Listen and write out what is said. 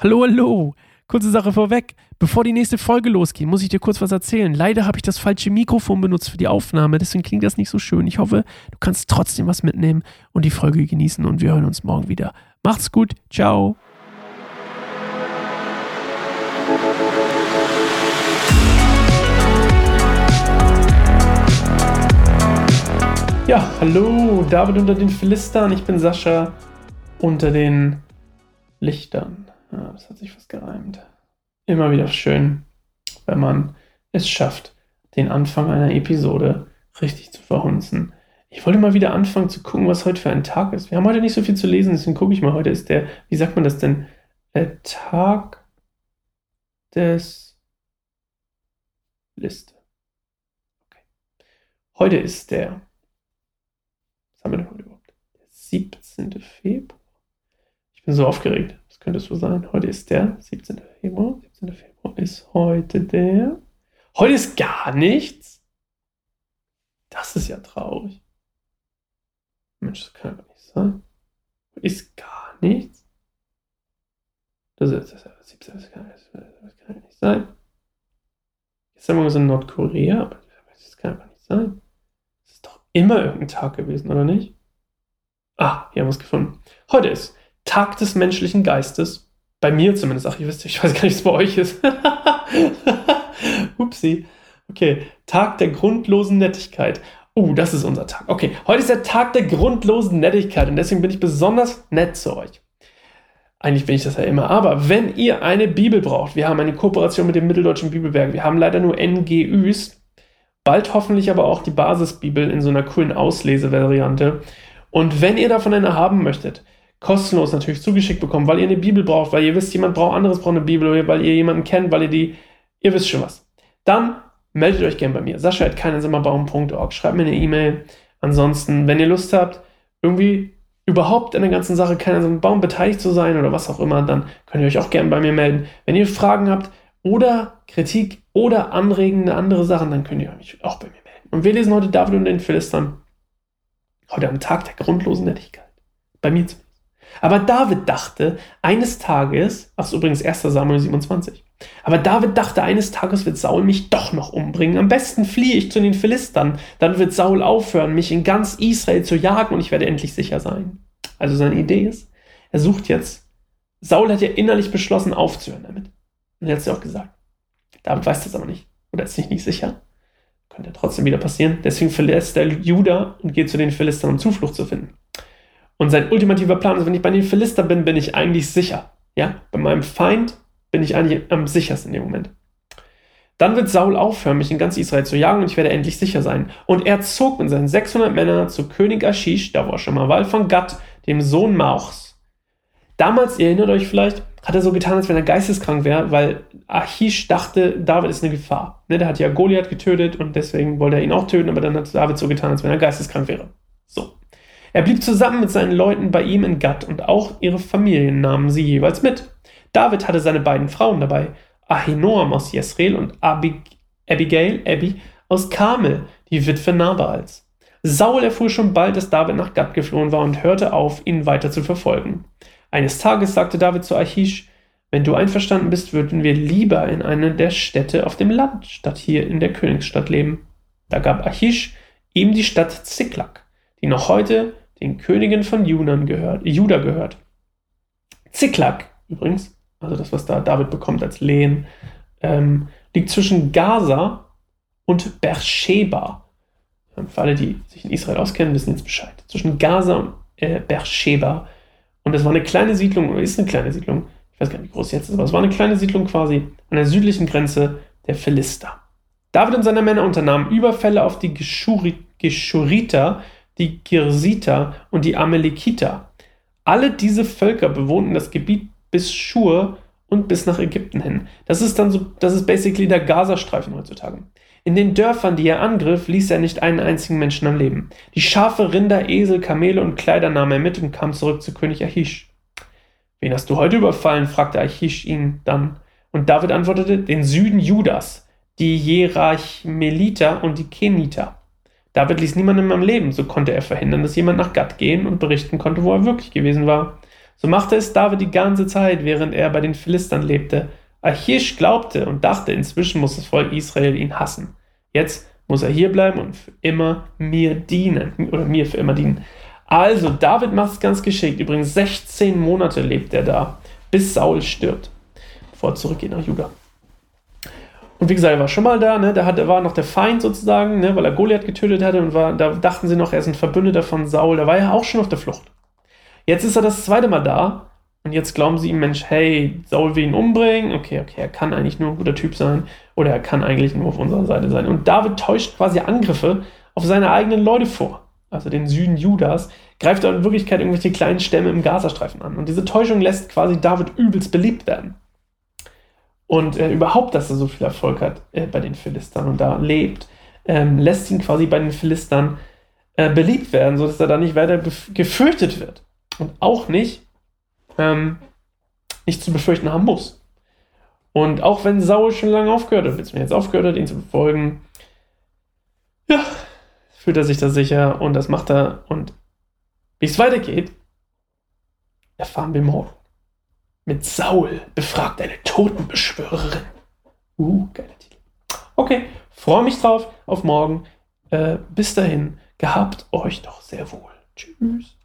Hallo, hallo. Kurze Sache vorweg. Bevor die nächste Folge losgeht, muss ich dir kurz was erzählen. Leider habe ich das falsche Mikrofon benutzt für die Aufnahme, deswegen klingt das nicht so schön. Ich hoffe, du kannst trotzdem was mitnehmen und die Folge genießen und wir hören uns morgen wieder. Macht's gut. Ciao. Ja, hallo, David unter den Philistern. Ich bin Sascha unter den Lichtern. Ja, das hat sich fast gereimt. Immer wieder schön, wenn man es schafft, den Anfang einer Episode richtig zu verhunzen. Ich wollte mal wieder anfangen zu gucken, was heute für ein Tag ist. Wir haben heute nicht so viel zu lesen, deswegen gucke ich mal. Heute ist der, wie sagt man das denn? Der Tag des Liste. Okay. Heute ist der, was haben wir denn heute überhaupt? Der 17. Februar. Ich bin so aufgeregt. Das könnte so sein. Heute ist der 17. Februar. 17. Februar ist heute der. Heute ist gar nichts. Das ist ja traurig. Mensch, das kann aber nicht sein. Ist gar nichts. Das ist, das ist 17. Das kann, das kann ja nicht sein. Jetzt haben wir so in Nordkorea, aber das kann einfach nicht sein. Das ist doch immer irgendein Tag gewesen, oder nicht? Ah, hier haben wir es gefunden. Heute ist Tag des menschlichen Geistes. Bei mir zumindest. Ach, ihr wisst, ich weiß gar nicht, was bei euch ist. Upsi. Okay, Tag der grundlosen Nettigkeit. Uh, das ist unser Tag. Okay, heute ist der Tag der grundlosen Nettigkeit und deswegen bin ich besonders nett zu euch. Eigentlich bin ich das ja immer. Aber wenn ihr eine Bibel braucht, wir haben eine Kooperation mit dem Mitteldeutschen Bibelwerk, wir haben leider nur NGÜs, bald hoffentlich aber auch die Basisbibel in so einer coolen Auslesevariante. Und wenn ihr davon eine haben möchtet, kostenlos natürlich zugeschickt bekommen, weil ihr eine Bibel braucht, weil ihr wisst, jemand braucht anderes braucht eine Bibel, weil ihr jemanden kennt, weil ihr die, ihr wisst schon was. Dann meldet euch gerne bei mir. Sascha at keinensimmerbaum.org. Schreibt mir eine E-Mail. Ansonsten, wenn ihr Lust habt, irgendwie überhaupt in der ganzen Sache keinen Baum beteiligt zu sein oder was auch immer, dann könnt ihr euch auch gerne bei mir melden. Wenn ihr Fragen habt oder Kritik oder anregende andere Sachen, dann könnt ihr euch auch bei mir melden. Und wir lesen heute David und den Philistern. Heute am Tag der grundlosen Nettigkeit. Bei mir zumindest. Aber David dachte eines Tages, ach übrigens 1. Samuel 27, aber David dachte eines Tages wird Saul mich doch noch umbringen. Am besten fliehe ich zu den Philistern, dann wird Saul aufhören, mich in ganz Israel zu jagen und ich werde endlich sicher sein. Also seine Idee ist, er sucht jetzt, Saul hat ja innerlich beschlossen aufzuhören damit. Und er hat es ja auch gesagt. David weiß das aber nicht oder ist sich nicht sicher. Könnte trotzdem wieder passieren. Deswegen verlässt er Juda und geht zu den Philistern, um Zuflucht zu finden. Und sein ultimativer Plan ist, wenn ich bei den Philister bin, bin ich eigentlich sicher. Ja, bei meinem Feind bin ich eigentlich am sichersten in dem Moment. Dann wird Saul aufhören, mich in ganz Israel zu jagen und ich werde endlich sicher sein. Und er zog mit seinen 600 Männern zu König Ashish, da war schon mal Wahl von Gad, dem Sohn Mauchs. Damals, ihr erinnert euch vielleicht, hat er so getan, als wenn er geisteskrank wäre, weil Achish dachte, David ist eine Gefahr. Ne, der hat ja Goliath getötet und deswegen wollte er ihn auch töten, aber dann hat David so getan, als wenn er geisteskrank wäre. So. Er blieb zusammen mit seinen Leuten bei ihm in Gad und auch ihre Familien nahmen sie jeweils mit. David hatte seine beiden Frauen dabei, Ahinoam aus Jezreel und Abig Abigail, Abby, aus Karmel, die Witwe Nabals. Saul erfuhr schon bald, dass David nach Gad geflohen war und hörte auf, ihn weiter zu verfolgen. Eines Tages sagte David zu Achish, wenn du einverstanden bist, würden wir lieber in einer der Städte auf dem Land statt hier in der Königsstadt leben. Da gab Achish ihm die Stadt Ziklag, die noch heute den Königen von Judan gehört, Juda gehört. Ziklag übrigens, also das, was da David bekommt als Lehen, ähm, liegt zwischen Gaza und Beersheba. Für alle, die sich in Israel auskennen, wissen jetzt Bescheid. Zwischen Gaza und äh, Beersheba. Und das war eine kleine Siedlung, oder ist eine kleine Siedlung, ich weiß gar nicht, wie groß jetzt ist, aber es war eine kleine Siedlung quasi an der südlichen Grenze der Philister. David und seine Männer unternahmen Überfälle auf die Geschuriter, die Girsiter und die Amalekiter. Alle diese Völker bewohnten das Gebiet bis Schur und bis nach Ägypten hin. Das ist dann so, das ist basically der Gazastreifen heutzutage. In den Dörfern, die er angriff, ließ er nicht einen einzigen Menschen am Leben. Die Schafe, Rinder, Esel, Kamele und Kleider nahm er mit und kam zurück zu König Achish. Wen hast du heute überfallen? fragte Achish ihn dann. Und David antwortete, den Süden Judas, die Jerachmeliter und die Keniter. David ließ niemanden am Leben, so konnte er verhindern, dass jemand nach Gad gehen und berichten konnte, wo er wirklich gewesen war. So machte es David die ganze Zeit, während er bei den Philistern lebte. Achish glaubte und dachte, inzwischen muss das Volk Israel ihn hassen. Jetzt muss er hier bleiben und für immer mir dienen. Oder mir für immer dienen. Also, David macht es ganz geschickt. Übrigens, 16 Monate lebt er da, bis Saul stirbt, bevor er zurückgeht nach Juda. Und wie gesagt, er war schon mal da, ne? da hat, war noch der Feind sozusagen, ne? weil er Goliath getötet hatte und war, da dachten sie noch, er ist ein Verbündeter von Saul, da war er auch schon auf der Flucht. Jetzt ist er das zweite Mal da und jetzt glauben sie ihm, Mensch, hey, Saul will ihn umbringen, okay, okay, er kann eigentlich nur ein guter Typ sein oder er kann eigentlich nur auf unserer Seite sein. Und David täuscht quasi Angriffe auf seine eigenen Leute vor, also den Süden Judas, greift er in Wirklichkeit irgendwelche kleinen Stämme im Gazastreifen an. Und diese Täuschung lässt quasi David übelst beliebt werden. Und äh, überhaupt, dass er so viel Erfolg hat äh, bei den Philistern und da lebt, ähm, lässt ihn quasi bei den Philistern äh, beliebt werden, sodass er da nicht weiter gefürchtet wird. Und auch nicht, ähm, nicht zu befürchten haben muss. Und auch wenn Saul schon lange aufgehört hat, jetzt jetzt aufgehört hat, ihn zu verfolgen, ja, fühlt er sich da sicher und das macht er. Und wie es weitergeht, erfahren wir morgen. Mit Saul befragt eine Totenbeschwörerin. Uh, geiler Titel. Okay, freue mich drauf auf morgen. Äh, bis dahin, gehabt euch doch sehr wohl. Tschüss.